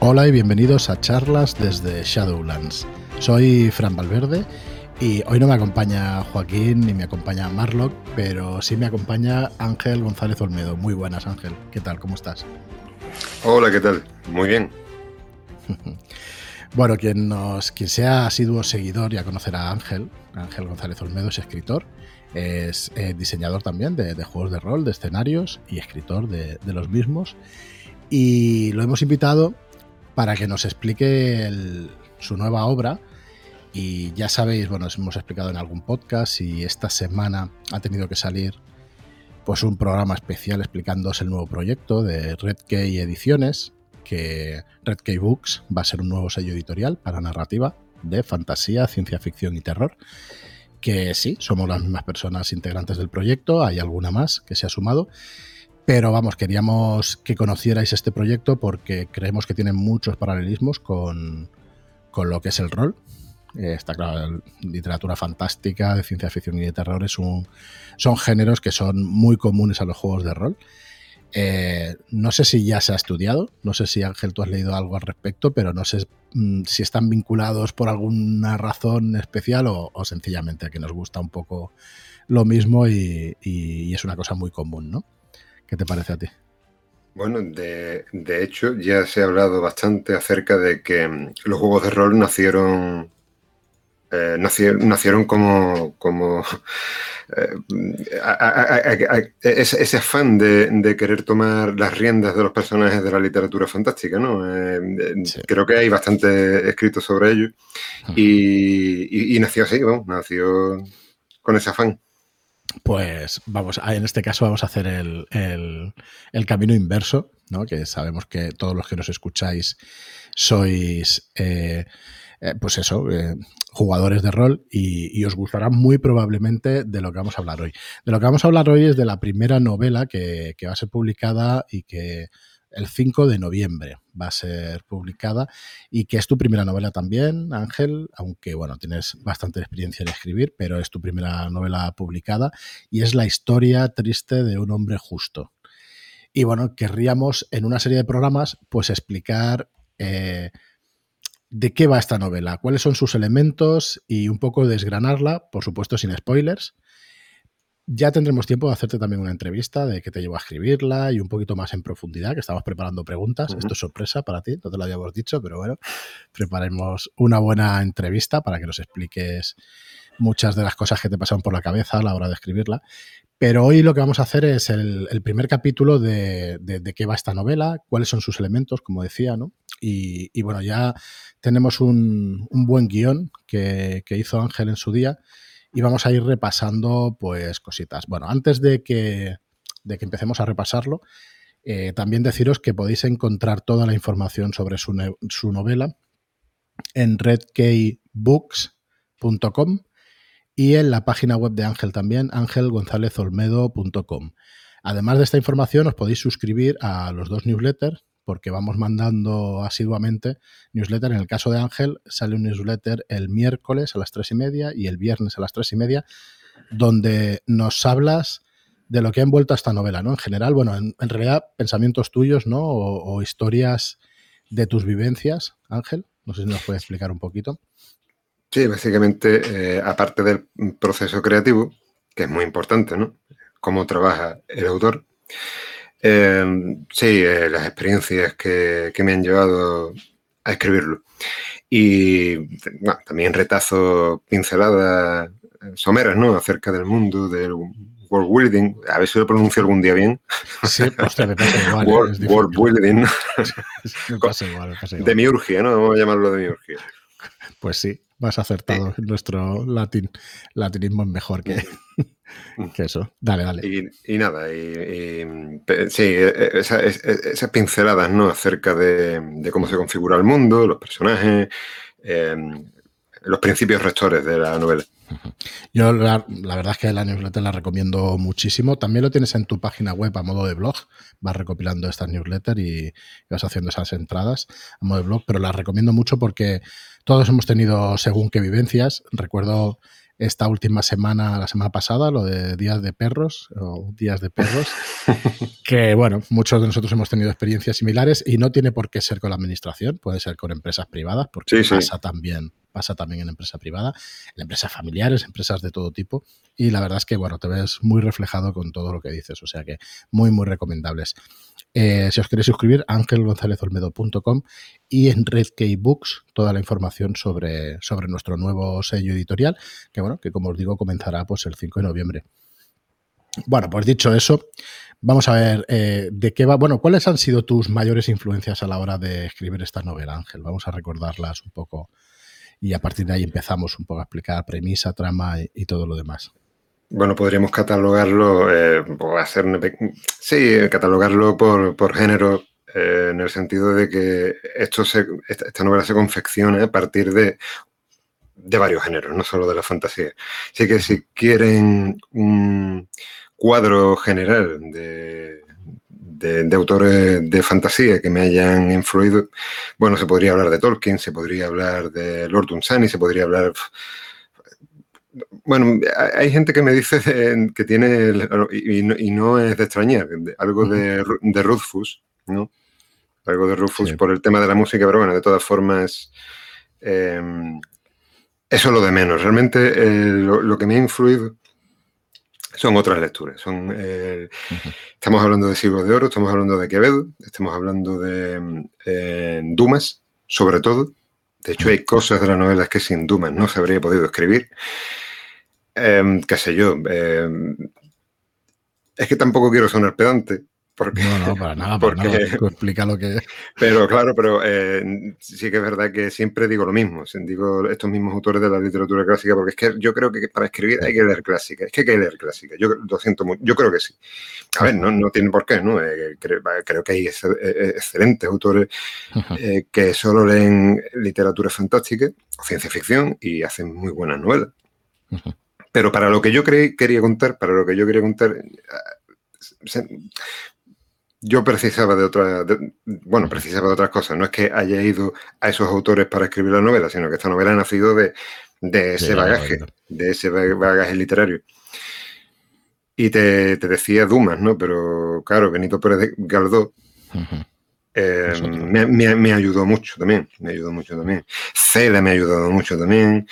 Hola y bienvenidos a charlas desde Shadowlands. Soy Fran Valverde y hoy no me acompaña Joaquín ni me acompaña Marlock, pero sí me acompaña Ángel González Olmedo. Muy buenas Ángel, ¿qué tal? ¿Cómo estás? Hola, ¿qué tal? Muy bien. bueno, quien, nos, quien sea asiduo seguidor ya conocerá a Ángel. Ángel González Olmedo es escritor, es eh, diseñador también de, juegos de rol, de escenarios y escritor de, de los mismos. Y lo hemos invitado para que nos explique su nueva obra. Y ya sabéis, bueno, os hemos explicado en algún podcast y esta semana ha tenido que salir pues un programa especial explicándoos el nuevo proyecto de Red Key Ediciones, que Red Key Books va a ser un nuevo sello editorial para narrativa de fantasía, ciencia ficción y terror. Que sí, somos las mismas personas integrantes del proyecto, hay alguna más que se ha sumado pero vamos, queríamos que conocierais este proyecto porque creemos que tiene muchos paralelismos con, lo que es el rol. Eh, está claro, literatura fantástica, de ciencia ficción y de terror es un, son géneros que son muy comunes a los juegos de rol. Eh, no sé si ya se ha estudiado, no sé si Ángel tú has leído algo al respecto, pero no sé mm, si están vinculados por alguna razón especial o, sencillamente que nos gusta un poco lo mismo y es una cosa muy común, ¿no? ¿Qué te parece a ti? Bueno, de, hecho ya se ha hablado bastante acerca de que mm, los juegos de rol nacieron eh, nacieron, como, como eh, ese, afán de, querer tomar las riendas de los personajes de la literatura fantástica, ¿no? Eh, creo que hay bastante escrito sobre ello y, y, nació así, ¿no? nació con ese afán. Pues vamos, en este caso vamos a hacer el, camino inverso, ¿no? Que sabemos que todos los que nos escucháis sois, eh, eh, pues eso, eh, jugadores de rol y, os gustará muy probablemente de lo que vamos a hablar hoy. De lo que vamos a hablar hoy es de la primera novela que, que va a ser publicada y que el 5 de noviembre va a ser publicada y que es tu primera novela también, Ángel, aunque bueno, tienes bastante experiencia en escribir, pero es tu primera novela publicada y es la historia triste de un hombre justo. Y bueno, querríamos en una serie de programas pues explicar eh, de qué va esta novela, cuáles son sus elementos y un poco desgranarla, por supuesto sin spoilers ya tendremos tiempo de hacerte también una entrevista de qué te llevó a escribirla y un poquito más en profundidad, que estamos preparando preguntas. Esto es sorpresa para ti, no te lo habíamos dicho, pero bueno, preparemos una buena entrevista para que nos expliques muchas de las cosas que te pasaron por la cabeza a la hora de escribirla. Pero hoy lo que vamos a hacer es el, primer capítulo de, de, qué va esta novela, cuáles son sus elementos, como decía, ¿no? Y, bueno, ya tenemos un, un buen guion que, que hizo Ángel en su día y vamos a ir repasando pues cositas. Bueno, antes de que, de que empecemos a repasarlo, eh, también deciros que podéis encontrar toda la información sobre su, su novela en redkeybooks.com y en la página web de Ángel también, angelgonzalezolmedo.com. Además de esta información, os podéis suscribir a los dos newsletters porque vamos mandando asiduamente newsletter. En el caso de Ángel, sale un newsletter el miércoles a las tres y media y el viernes a las tres y media, donde nos hablas de lo que ha envuelto esta novela, ¿no? En general, bueno, en, realidad, pensamientos tuyos, ¿no? O, historias de tus vivencias, Ángel. No sé si nos puedes explicar un poquito. Sí, básicamente, eh, aparte del proceso creativo, que es muy importante, ¿no? Cómo trabaja el autor. Em, sí, eh, las experiencias que, me han llevado a escribirlo. Y también retazo pinceladas eh, someras, ¿no? Acerca del mundo, del world building. A ver si lo pronuncio algún día bien. Sí, hostia, me pasa igual. world, world building. me pasa igual, Demiurgia, ¿no? Vamos a llamarlo demiurgia. Pues sí, más acertado. Nuestro latín, latinismo es mejor que, que eso. Dale, dale. Y, nada, y, sí, e, e, esas pinceladas ¿no? acerca de, cómo se configura el mundo, los personajes, em, los principios rectores de la novela. Yo la, verdad es que la newsletter la recomiendo muchísimo. También lo tienes en tu página web a modo de blog. Vas recopilando estas newsletters y, vas haciendo esas entradas a modo de blog, pero la recomiendo mucho porque todos hemos tenido según qué vivencias. Recuerdo esta última semana, la semana pasada, lo de días de perros o días de perros, que bueno, muchos de nosotros hemos tenido experiencias similares y no tiene por qué ser con la administración, puede ser con empresas privadas, porque pasa también pasa también en empresa privada, en empresas familiares, empresas de todo tipo. Y la verdad es que, bueno, te ves muy reflejado con todo lo que dices. O sea que muy, muy recomendables. Eh, si os queréis suscribir, angelgonzalezolmedo.com y en Red Books toda la información sobre, sobre nuestro nuevo sello editorial, que bueno, que como os digo, comenzará pues el 5 de noviembre. Bueno, pues dicho eso, vamos a ver eh, de qué va. Bueno, ¿cuáles han sido tus mayores influencias a la hora de escribir esta novela, Ángel? Vamos a recordarlas un poco y a partir de ahí empezamos un poco a explicar premisa, trama y, todo lo demás. Bueno, podríamos catalogarlo, eh, hacer sí, catalogarlo por, género, eh, en el sentido de que esto esta, novela se confecciona a partir de, de varios géneros, no solo de la fantasía. Así que si quieren un cuadro general de, de, autores de fantasía que me hayan influido, bueno, se podría hablar de Tolkien, se podría hablar de Lord Dunsany, se podría hablar... Bueno, hay gente que me dice que tiene, y no, es de extrañar, algo de, de Rufus, ¿no? Algo de Rufus por el tema de la música, pero bueno, de todas formas, eh, eso es lo de menos. Realmente eh, lo, que me ha influido son otras lecturas. Son, eh, Estamos hablando de Siglos de Oro, estamos hablando de Quevedo, estamos hablando de eh, Dumas, sobre todo. De hecho, hay cosas de las novelas que sin Dumas no se habría podido escribir. Em, qué sé yo. Em, es que tampoco quiero sonar pedante, no, no, para nada, para nada. explica lo que Pero claro, pero eh, sí que es verdad que siempre digo lo mismo. Digo estos mismos autores de la literatura clásica, porque es que yo creo que para escribir hay que leer clásica. Es que hay que leer clásica. Yo lo siento mucho. Yo creo que sí. A ver, no, no tiene por qué, ¿no? Eh, creo, que hay eh, excelentes autores que solo leen literatura fantástica o ciencia ficción y hacen muy buenas novelas. Pero para lo que yo quería contar, para lo que yo quería contar, yo precisaba de otra, bueno, precisaba de otras cosas. No es que haya ido a esos autores para escribir la novela, sino que esta novela ha nacido de, ese bagaje, de ese bagaje literario. Y te, decía Dumas, ¿no? Pero claro, Benito Pérez de Galdós eh, me, ayudó mucho también. Me ayudó mucho también. Cela me ha ayudado mucho también.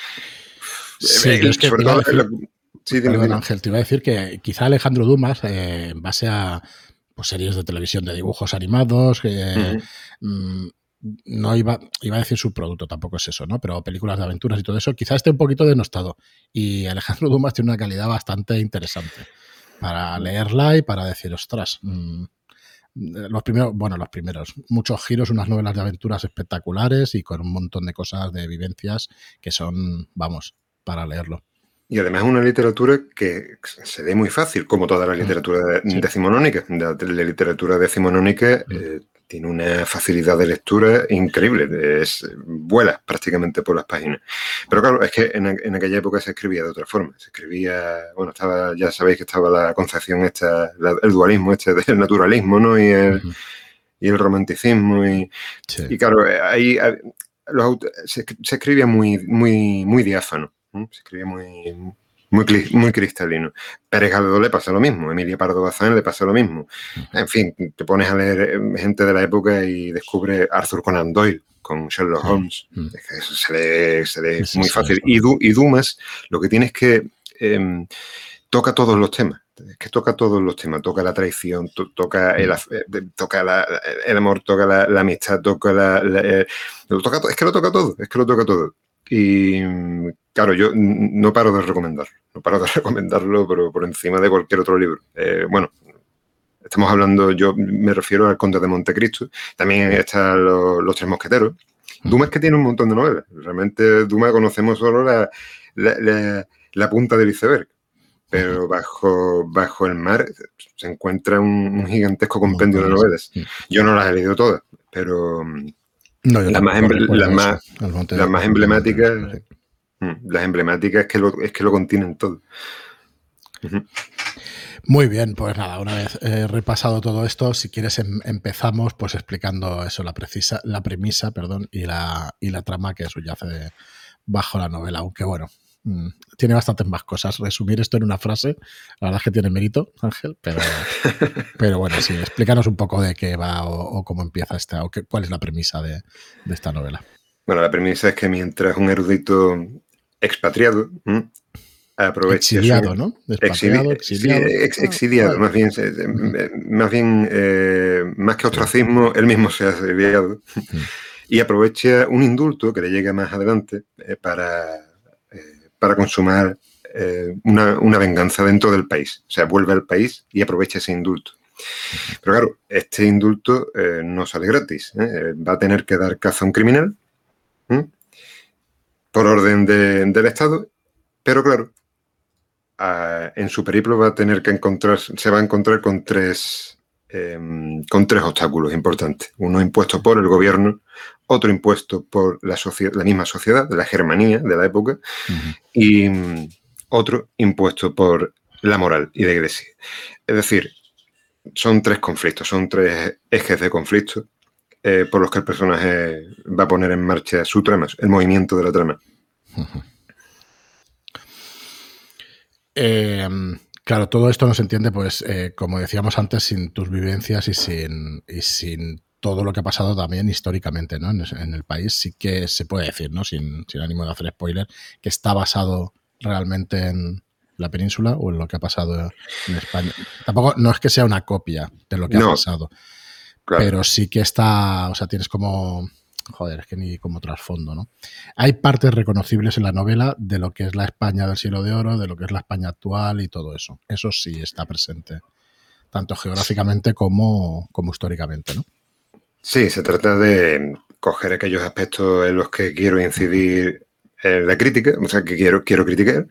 Sí, eh, es que sí, Ángel, te iba a decir que quizá Alejandro Dumas, eh, en base a pues, series de televisión de dibujos animados, que mm, no iba, iba a decir su producto, tampoco es eso, ¿no? Pero películas de aventuras y todo eso, quizás esté un poquito denostado. Y Alejandro Dumas tiene una calidad bastante interesante para leerla y para decir, ostras, mm, los primeros, bueno, los primeros, muchos giros, unas novelas de aventuras espectaculares y con un montón de cosas de vivencias que son, vamos, para leerlo. Y además es una literatura que se ve muy fácil, como toda la mm, literatura decimonónica. La, literatura decimonónica eh, tiene una facilidad de lectura increíble, es, vuela prácticamente por las páginas. Pero claro, es que en, aquella época se escribía de otra forma. Se escribía, bueno, estaba, ya sabéis que estaba la concepción esta, el dualismo este del naturalismo, ¿no? Y el, y el romanticismo. Y, y claro, ahí se, se escribía muy, muy, muy diáfano. Se escribe muy, muy, muy cristalino. Pérez Galdós le pasa lo mismo, Emilia Pardo Bazán le pasa lo mismo. En fin, te pones a leer eh, gente de la época y descubre Arthur Conan Doyle con Sherlock Holmes. Eso se lee, se lee muy fácil. Y, y, Dumas lo que tiene es que em, toca todos los temas. Es que toca todos los temas, toca la traición, toca el, eh, toca el amor, toca la, amistad, toca la, eh, toca, es que lo toca todo, es que lo toca todo. Y claro, yo no paro de recomendarlo, no paro de recomendarlo, pero por encima de cualquier otro libro. Eh, bueno, estamos hablando, yo me refiero al Conde de Montecristo, también están los, Tres Mosqueteros. Dumas que tiene un montón de novelas. Realmente Dumas conocemos solo la, la, punta del iceberg pero bajo, bajo el mar se encuentra un, gigantesco compendio de novelas. Yo no las he leído todas, pero las, más, las, más, emblemáticas, mm, las emblemáticas es que lo, es que lo contienen todo. Muy bien, pues nada, una vez repasado todo esto, si quieres em, empezamos pues explicando eso, la, precisa, la premisa perdón, y, la, y la trama que subyace bajo la novela, aunque bueno, mm, tiene bastantes más cosas. Resumir esto en una frase, la verdad es que tiene mérito, Ángel, pero, pero bueno, sí, explícanos un poco de qué va o, cómo empieza esta, o qué, cuál es la premisa de, esta novela. Bueno, la premisa es que mientras un erudito expatriado aprovecha. Exiliado, ¿no? exiliado, exiliado, más bien, más, bien eh, más que ostracismo, él mismo se ha exiliado y aprovecha un indulto que le llega más adelante eh, para, eh, para consumar una, una, venganza dentro del país. O sea, vuelve al país y aprovecha ese indulto. Pero claro, este indulto no sale gratis. Va a tener que dar caza a un criminal por orden del Estado. Pero claro, en su periplo va a tener que encontrar, se va a encontrar con tres, em, con tres obstáculos importantes. Uno impuesto por el gobierno, otro impuesto por la, la misma sociedad, de la Germanía de la época, y mm, otro impuesto por la moral y la iglesia. Es decir, son tres conflictos, son tres ejes de conflicto eh, por los que el personaje va a poner en marcha su trama, el movimiento de la trama. Eh, claro, todo esto no se entiende, pues, eh, como decíamos antes, sin tus vivencias y sin, y sin todo lo que ha pasado también históricamente ¿no? en, el país. Sí que se puede decir, ¿no? sin, ánimo de hacer spoiler, que está basado realmente en la península o en lo que ha pasado en España. Tampoco, no es que sea una copia de lo que ha pasado, pero sí que está, o sea, tienes como joder, es que ni como trasfondo, ¿no? Hay partes reconocibles en la novela de lo que es la España del siglo de oro, de lo que es la España actual y todo eso. Eso sí está presente, tanto geográficamente como, como históricamente, ¿no? Sí, se trata de coger aquellos aspectos en los que quiero incidir en la crítica, o sea, que quiero, quiero criticar,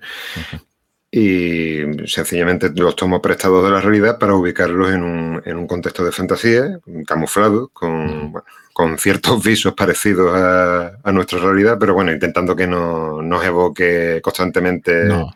y sencillamente los tomo prestados de la realidad para ubicarlos en un, en un contexto de fantasía, camuflado, con, bueno, con ciertos visos parecidos a, nuestra realidad, pero bueno, intentando que no nos evoque constantemente. No.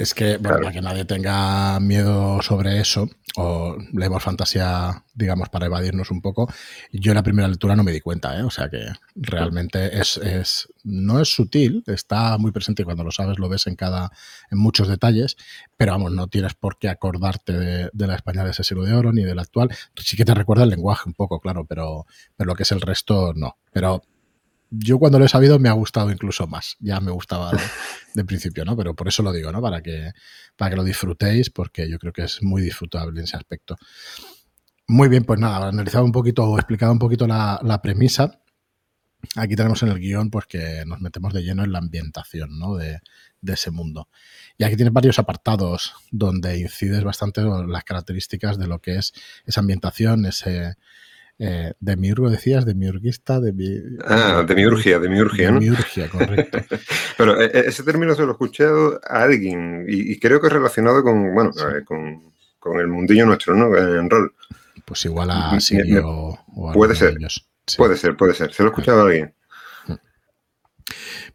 Es que, bueno, para que nadie tenga miedo sobre eso, o leemos fantasía, digamos, para evadirnos un poco, yo en la primera lectura no me di cuenta, ¿eh? O sea que realmente es, es, no es sutil, está muy presente y cuando lo sabes lo ves en cada, en muchos detalles, pero vamos, no tienes por qué acordarte de, la España de ese siglo de oro ni del actual. Sí que te recuerda el lenguaje un poco, claro, pero, pero lo que es el resto, no. Pero yo cuando lo he sabido me ha gustado incluso más. Ya me gustaba de, principio, ¿no? Pero por eso lo digo, ¿no? Para que, para que lo disfrutéis, porque yo creo que es muy disfrutable en ese aspecto. Muy bien, pues nada, analizado un poquito o explicado un poquito la, premisa. Aquí tenemos en el guion pues que nos metemos de lleno en la ambientación ¿no? de, de ese mundo. Y aquí tienes varios apartados donde incides bastante las características de lo que es esa ambientación, ese, eh, de miurgo decías, de miurguista, de mi... Ah, de miurgia, de miurgia, ¿no? miurgia, correcto. Pero eh, eh, ese término se lo he escuchado a alguien y, creo que es relacionado con, bueno, con, el mundillo nuestro, ¿no? En rol. Pues igual a Sirio o Puede ser, puede ser, puede ser. Se lo he escuchado a alguien.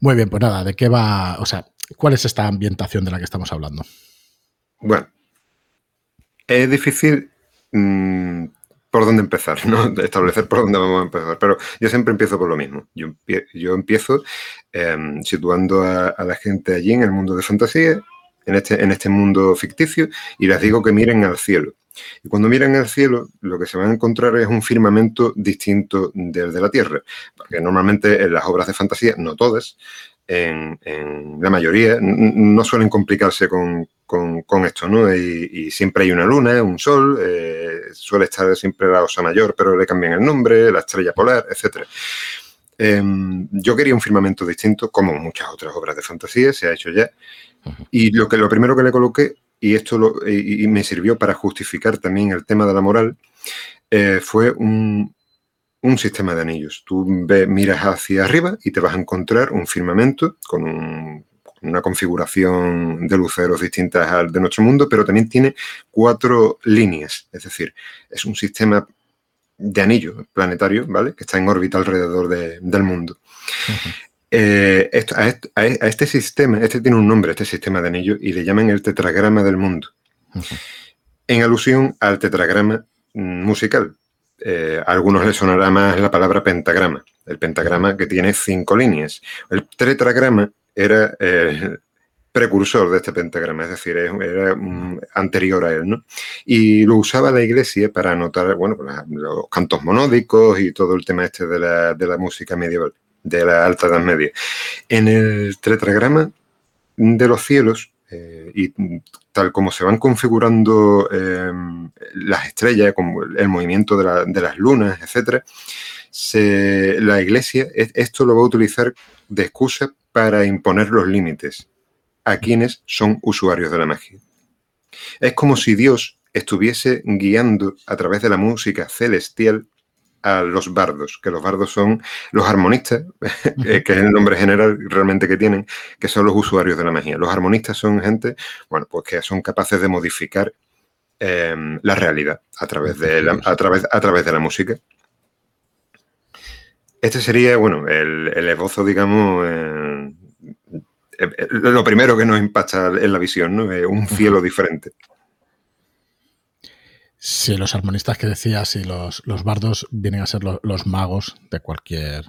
Muy bien, pues nada, ¿de qué va? O sea, ¿cuál es esta ambientación de la que estamos hablando? Bueno, es difícil mm, por dónde empezar, ¿no? establecer por dónde vamos a empezar. Pero yo siempre empiezo por lo mismo. Yo, empiezo em, situando a, la gente allí en el mundo de fantasía, en este, en este mundo ficticio, y les digo que miren al cielo. Y cuando miran al cielo, lo que se van a encontrar es un firmamento distinto del de la Tierra. Porque normalmente en las obras de fantasía, no todas, en, la mayoría, no suelen complicarse con, esto, ¿no? Y, siempre hay una luna, un sol, eh, suele estar siempre la osa mayor, pero le cambian el nombre, la estrella polar, etc. Em, yo quería un firmamento distinto, como muchas otras obras de fantasía, se ha hecho ya. Y lo, que, lo primero que le coloqué, y esto y, me sirvió para justificar también el tema de la moral, eh, fue un, un sistema de anillos. Tú miras hacia arriba y te vas a encontrar un firmamento con una configuración de luceros distintas al de nuestro mundo, pero también tiene cuatro líneas. Es decir, es un sistema de anillos planetarios, ¿vale? Que está en órbita alrededor del mundo. Eh, a, este, sistema, este tiene un nombre, este sistema de anillos, y le llaman el tetragrama del mundo. En alusión al tetragrama musical, eh, a algunos les sonará más la palabra pentagrama, el pentagrama que tiene cinco líneas. El tetragrama era eh, precursor de este pentagrama, es decir, era anterior a él, ¿no? Y lo usaba la iglesia para anotar, bueno, pues, los cantos monódicos y todo el tema este de la, de la música medieval, de la Alta Edad Media. En el tetragrama de los cielos, eh, y tal como se van configurando em, las estrellas, como el movimiento de, las lunas, la iglesia esto lo va a utilizar de excusa para imponer los límites a quienes son usuarios de la magia. Es como si Dios estuviese guiando a través de la música celestial a los bardos, que los bardos son los armonistas, que es el nombre general realmente que tienen, que son los usuarios de la magia. Los armonistas son gente, bueno, pues que son capaces de modificar em, la realidad a través de la, a través, a través de la música. Este sería, bueno, el, esbozo, digamos, eh, eh, eh, lo primero que nos impacta en la visión, ¿no? un cielo diferente. Sí, los armonistas que decías y los, bardos vienen a ser los magos de cualquier.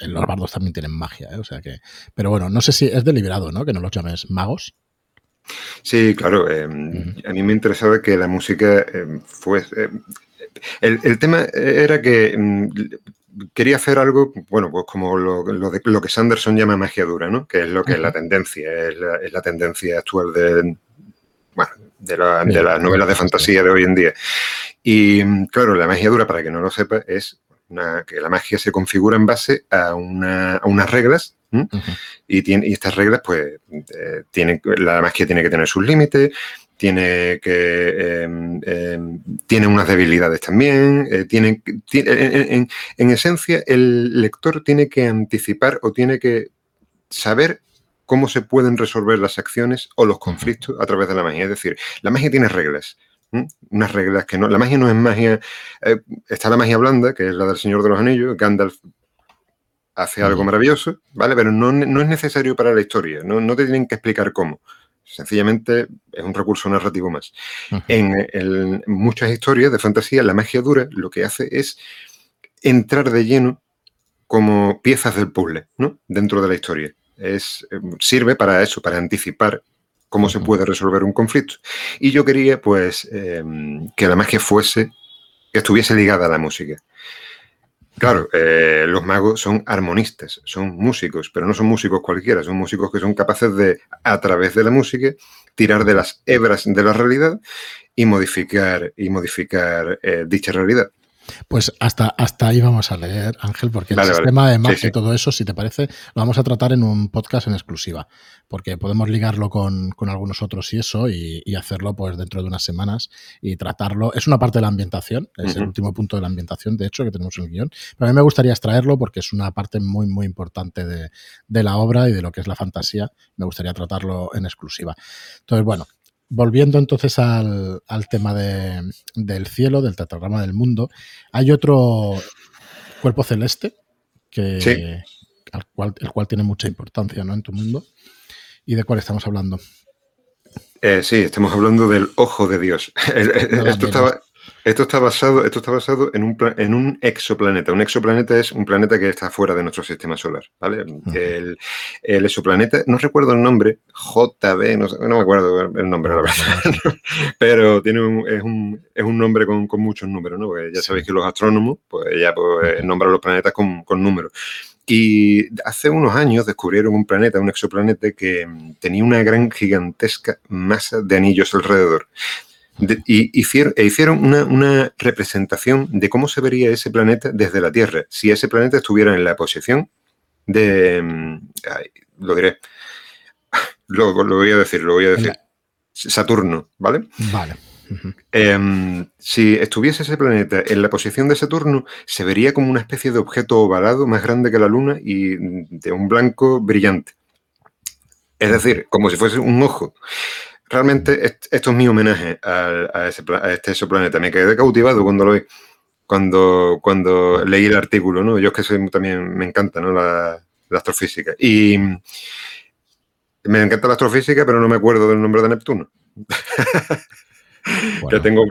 Los bardos también tienen magia, ¿eh? o sea que. Pero bueno, no sé si es deliberado, ¿no? Que no los llames magos. Sí, claro. A mí me interesaba que la música fuese. el, tema era que mm, quería hacer algo, bueno, pues como lo, que Sanderson llama magia dura, ¿no? Que es lo que es la tendencia, es la, tendencia actual de, de, las novelas de fantasía de hoy en día. Y claro, la magia dura, para que no lo sepa, es que la magia se configura en base a, unas reglas y, tiene, y estas reglas, pues, eh, tienen, la magia tiene que tener sus límites, tiene que em, em, tiene unas debilidades también, eh, tiene, en, esencia el lector tiene que anticipar o tiene que saber cómo se pueden resolver las acciones o los conflictos a través de la magia. Es decir, la magia tiene reglas, unas reglas que no, la magia no es magia, eh, está la magia blanda, que es la del Señor de los Anillos, Gandalf hace algo maravilloso, ¿vale? Pero no, es necesario para la historia, no, no te tienen que explicar cómo. Sencillamente es un recurso narrativo más. en, muchas historias de fantasía, la magia dura lo que hace es entrar de lleno como piezas del puzzle, ¿no? Dentro de la historia. Es, eh, sirve para eso, para anticipar cómo se puede resolver un conflicto. Y yo quería, pues, em, que la magia fuese, que estuviese ligada a la música. Claro, eh, los magos son armonistas, son músicos, pero no son músicos cualquiera, son músicos que son capaces de, a través de la música, tirar de las hebras de la realidad y modificar, y modificar eh, dicha realidad. Pues hasta, hasta ahí vamos a leer, Ángel, porque el sistema de magia y todo eso, si te parece, lo vamos a tratar en un podcast en exclusiva, porque podemos ligarlo con, algunos otros y eso, y, hacerlo pues dentro de unas semanas y tratarlo. Es una parte de la ambientación, es el último punto de la ambientación, de hecho, que tenemos en el guion, pero a mí me gustaría extraerlo porque es una parte muy, muy importante de, de la obra y de lo que es la fantasía. Me gustaría tratarlo en exclusiva. Entonces, bueno, volviendo entonces al, tema del cielo, del tetragrama del mundo, hay otro cuerpo celeste que, cual, el cual tiene mucha importancia ¿no? en tu mundo. ¿Y de cuál estamos hablando? Eh, sí, estamos hablando del ojo de Dios. Esto estaba, esto está basado, esto está basado en un, en un exoplaneta. Un exoplaneta es un planeta que está fuera de nuestro sistema solar, ¿vale? el, exoplaneta, no recuerdo el nombre, JB, no, me acuerdo el nombre, la verdad, pero tiene un, es, un, es, un, nombre con, muchos números, ¿no? Porque ya sabéis que los astrónomos, pues ya pues, nombran los planetas con, con números. Y hace unos años descubrieron un planeta, un exoplaneta que tenía una gran gigantesca masa de anillos alrededor y hicieron, e hicieron una, representación de cómo se vería ese planeta desde la Tierra, si ese planeta estuviera en la posición de... Mm, lo diré. Lo, voy a decir, lo voy a decir. Saturno, ¿vale? Vale. Em, si estuviese ese planeta en la posición de Saturno, se vería como una especie de objeto ovalado más grande que la Luna y de un blanco brillante. Es decir, como si fuese un ojo realmente esto es mi homenaje a, este exoplaneta. Me quedé cautivado cuando lo vi, cuando, cuando leí el artículo, ¿no? Yo es que soy, también me encanta, ¿no? La, astrofísica. Y me encanta la astrofísica, pero no me acuerdo del nombre de Neptuno. que tengo,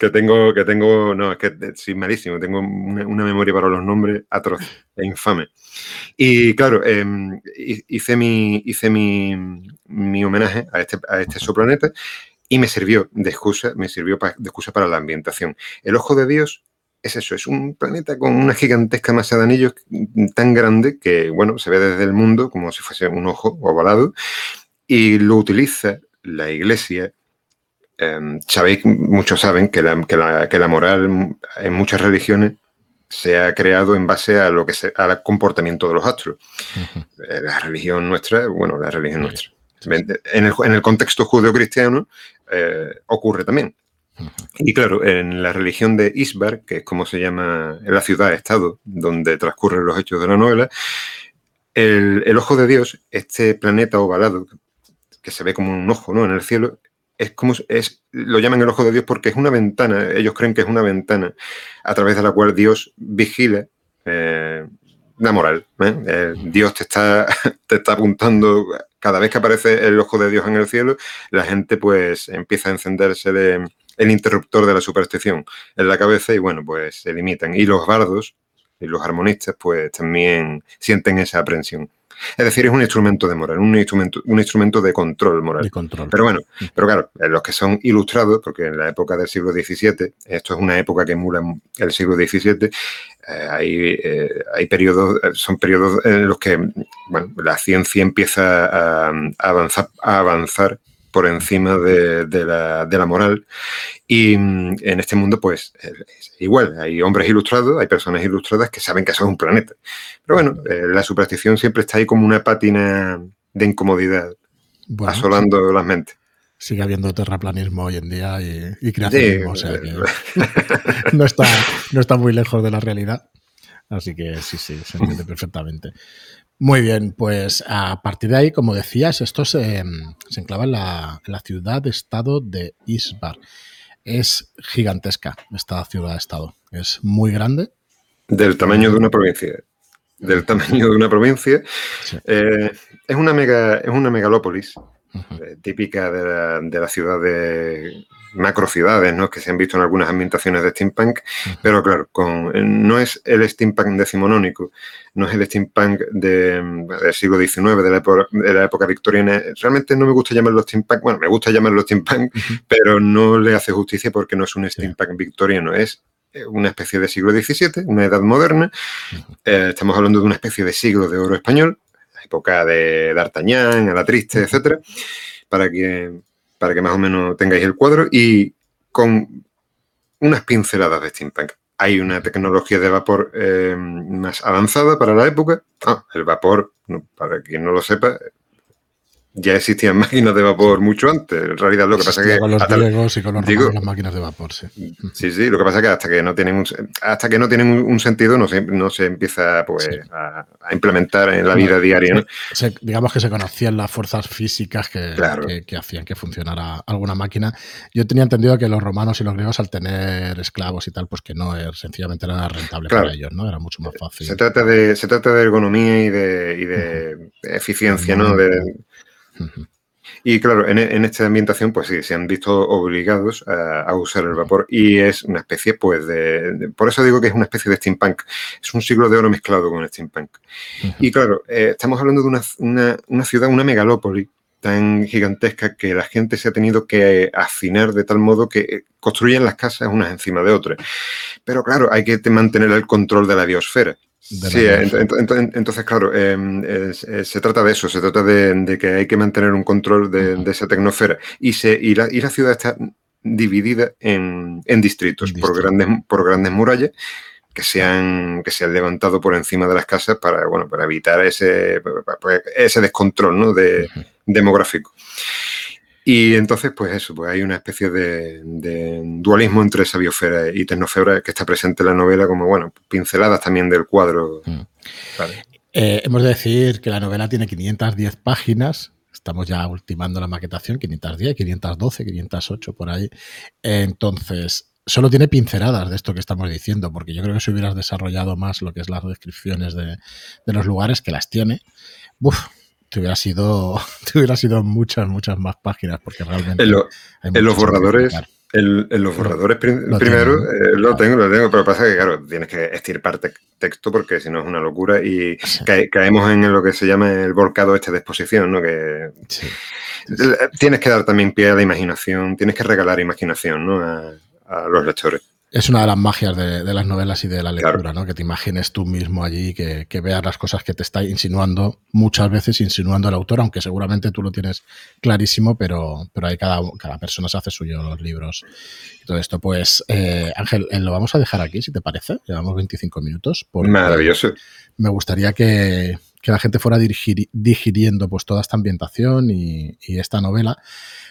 que tengo, que tengo, no, es que sí, malísimo, tengo una, memoria para los nombres atroz e infame. Y claro, em, hice, mi, hice mi, mi homenaje a este, a este exoplaneta y me sirvió de excusa, me sirvió de excusa para la ambientación. El ojo de Dios es eso, es un planeta con una gigantesca masa de anillos tan grande que, bueno, se ve desde el mundo como si fuese un ojo ovalado y lo utiliza la iglesia. Em, sabéis, muchos saben que la, que, la, moral en muchas religiones se ha creado en base a lo que se, al comportamiento de los astros. Eh, la religión nuestra, bueno, la religión nuestra. En el, en el contexto judeo-cristiano eh, ocurre también. Y claro, en la religión de Isbar, que es como se llama la ciudad-estado donde transcurren los hechos de la novela, el, ojo de Dios, este planeta ovalado, que se ve como un ojo ¿no? en el cielo, es como es, lo llaman el ojo de Dios porque es una ventana, ellos creen que es una ventana a través de la cual Dios vigila eh, la moral. ¿eh? Eh, Dios te está, te está apuntando, cada vez que aparece el ojo de Dios en el cielo, la gente pues empieza a encenderse de, el interruptor de la superstición en la cabeza y bueno, pues se limitan. Y los bardos y los armonistas pues también sienten esa aprensión. Es decir, es un instrumento de moral, un instrumento, un instrumento de control moral. De control. Pero bueno, mm. pero claro, los que son ilustrados, porque en la época del siglo XVII, esto es una época que emula el siglo XVII, eh, hay, eh, hay periodos, eh, son periodos en los que bueno, la ciencia empieza a, avanzar, a avanzar por encima de, la, moral. Y mm, en este mundo, pues, igual, hay hombres ilustrados, hay personas ilustradas que saben que eso es un planeta. Pero bueno, eh, la superstición siempre está ahí como una pátina de incomodidad, asolando las mentes. Sigue habiendo terraplanismo hoy en día y, y creacionismo, o sea que no, está, no está muy lejos de la realidad. Así que sí, sí, se entiende perfectamente. Muy bien, pues a partir de ahí, como decías, esto se, se enclava en la, ciudad-estado de Isbar. Es gigantesca esta ciudad-estado, es muy grande. Del tamaño de una provincia. Del tamaño de una provincia. Eh, es, una mega, es una megalópolis eh, típica de la, de la ciudad de macrociudades, ¿no? Que se han visto en algunas ambientaciones de steampunk, pero claro, con, no es el steampunk decimonónico, no es el steampunk del siglo XIX, de la, época, de la época victoriana. Realmente no me gusta llamarlo steampunk, bueno, me gusta llamarlo steampunk, pero no le hace justicia porque no es un steampunk victoriano, es eh, una especie de siglo XVII, una edad moderna. Eh, estamos hablando de una especie de siglo de oro español, época de D'Artagnan, a la triste, etcétera, para que para que más o menos tengáis el cuadro, y con unas pinceladas de steampunk. Hay una tecnología de vapor eh, más avanzada para la época. Ah, el vapor, para quien no lo sepa, ya existían máquinas de vapor mucho antes. En realidad lo que pasa es que... Con los griegos y con los digo, las máquinas de vapor, sí. Sí, sí, lo que pasa es que hasta que no tienen un, hasta que no tienen un, sentido no se, no se empieza pues, a, implementar en la vida diaria. digamos que se conocían las fuerzas físicas que, que, hacían que funcionara alguna máquina. Yo tenía entendido que los romanos y los griegos al tener esclavos y tal, pues que no er, sencillamente era rentable para ellos, ¿no? Era mucho más fácil. Se trata de, se trata de ergonomía y de, y de eficiencia, ¿no? De, y claro, en, esta ambientación, pues sí, se han visto obligados a, usar el vapor y es una especie, pues, de, Por eso digo que es una especie de steampunk. Es un siglo de oro mezclado con steampunk. Y claro, eh, estamos hablando de una, una, ciudad, una megalópoli tan gigantesca que la gente se ha tenido que afinar de tal modo que construyen las casas unas encima de otras. Pero claro, hay que mantener el control de la biosfera. Sí, entonces, claro, em, se trata de eso, se trata de, que hay que mantener un control de, esa tecnosfera. Y, se, y, la, y la ciudad está dividida en, distritos, por, grandes, por grandes murallas que se, han, que se han levantado por encima de las casas para, bueno, para evitar ese, ese descontrol ¿no? de, demográfico. Y entonces, pues eso, pues hay una especie de, dualismo entre esa biosfera y tecnosfera que está presente en la novela, como, bueno, pinceladas también del cuadro. Mm. Eh, hemos de decir que la novela tiene 510 páginas. Estamos ya ultimando la maquetación, 510, 512, 508 por ahí. Entonces, solo tiene pinceladas de esto que estamos diciendo, porque yo creo que si hubieras desarrollado más lo que es las descripciones de, de los lugares, que las tiene, uf, te hubiera sido, te hubiera sido muchas, muchas más páginas, porque realmente. En, los borradores. en los borradores primero eh, lo tengo, lo tengo, pero pasa que, claro, tienes que estirpar texto porque si no es una locura y caemos en lo que se llama el volcado este de exposición, ¿no? Que tienes que dar también pie a la imaginación, tienes que regalar imaginación, ¿no? a los lectores. Es una de las magias de, las novelas y de la lectura, ¿no? Que te imagines tú mismo allí, que, que, veas las cosas que te está insinuando, muchas veces insinuando el autor, aunque seguramente tú lo tienes clarísimo, pero, pero hay cada, cada persona se hace suyo los libros y todo esto. Pues, eh, Ángel, eh, lo vamos a dejar aquí, si te parece. Llevamos 25 minutos. Maravilloso. Me gustaría que, que la gente fuera digiriendo pues toda esta ambientación y, y esta novela.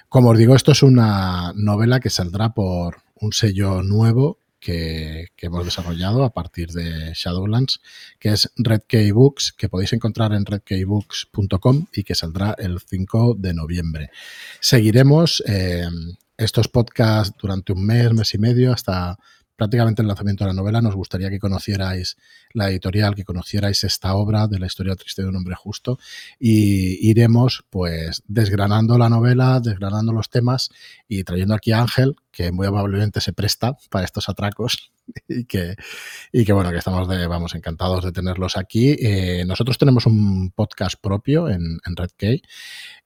Como os digo, esto es una novela que saldrá por un sello nuevo que, hemos desarrollado a partir de Shadowlands, que es Red Books, que podéis encontrar en redkeybooks.com y que saldrá el 5 de noviembre. Seguiremos eh, estos podcasts durante un mes, mes y medio, hasta prácticamente el lanzamiento de la novela. Nos gustaría que conocierais la editorial, que conocierais esta obra de la historia triste de un hombre justo y iremos pues desgranando la novela, desgranando los temas y trayendo aquí a Ángel, que muy amablemente se presta para estos atracos y que, y que bueno, que estamos de, vamos, encantados de tenerlos aquí. Eh, nosotros tenemos un podcast propio en, en Red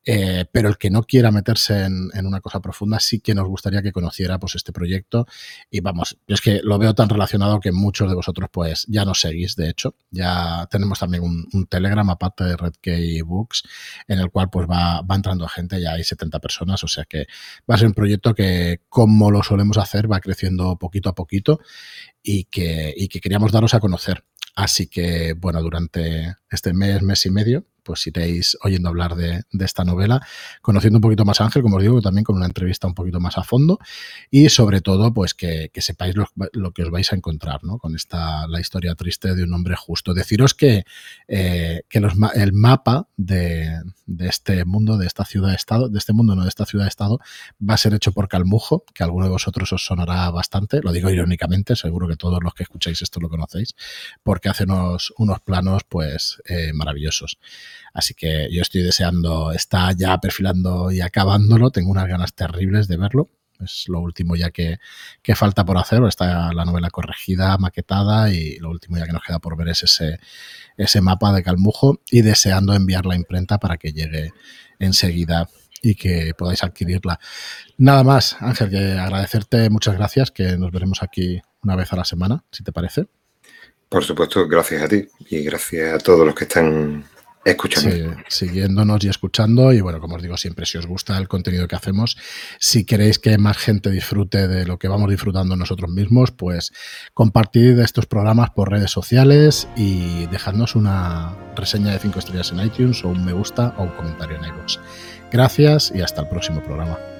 eh, pero el que no quiera meterse en, una cosa profunda sí que nos gustaría que conociera pues este proyecto. Y vamos, es que lo veo tan relacionado que muchos de vosotros pues ya nos seguís, de hecho, ya tenemos también un, Telegram aparte de Red Books en el cual pues va, va entrando gente, ya hay 70 personas, o sea que va a ser un proyecto que como lo solemos hacer va creciendo poquito a poquito y que, y que queríamos daros a conocer. Así que, bueno, durante este mes, mes y medio, pues iréis oyendo hablar de, esta novela, conociendo un poquito más a Ángel, como os digo, también con una entrevista un poquito más a fondo y sobre todo, pues que, sepáis lo, que os vais a encontrar, ¿no? Con esta, la historia triste de un hombre justo. Deciros que, eh, que el mapa de, este mundo, de esta ciudad-estado, de este mundo, no de esta ciudad-estado, va a ser hecho por Calmujo, que a alguno de vosotros os sonará bastante, lo digo irónicamente, seguro que todos los que escucháis esto lo conocéis, porque hace unos, unos planos, pues, eh, maravillosos. Así que yo estoy deseando, está ya perfilando y acabándolo, tengo unas ganas terribles de verlo. Es lo último ya que, falta por hacer, está la novela corregida, maquetada y lo último ya que nos queda por ver es ese, ese mapa de Calmujo y deseando enviar la imprenta para que llegue enseguida y que podáis adquirirla. Nada más, Ángel, que agradecerte, muchas gracias, que nos veremos aquí una vez a la semana, si te parece. Por supuesto, gracias a ti y gracias a todos los que están escuchando. siguiéndonos y escuchando. Y bueno, como os digo siempre, si os gusta el contenido que hacemos, si queréis que más gente disfrute de lo que vamos disfrutando nosotros mismos, pues compartid estos programas por redes sociales y dejadnos una reseña de 5 estrellas en iTunes o un me gusta o un comentario en iVoox. Gracias y hasta el próximo programa.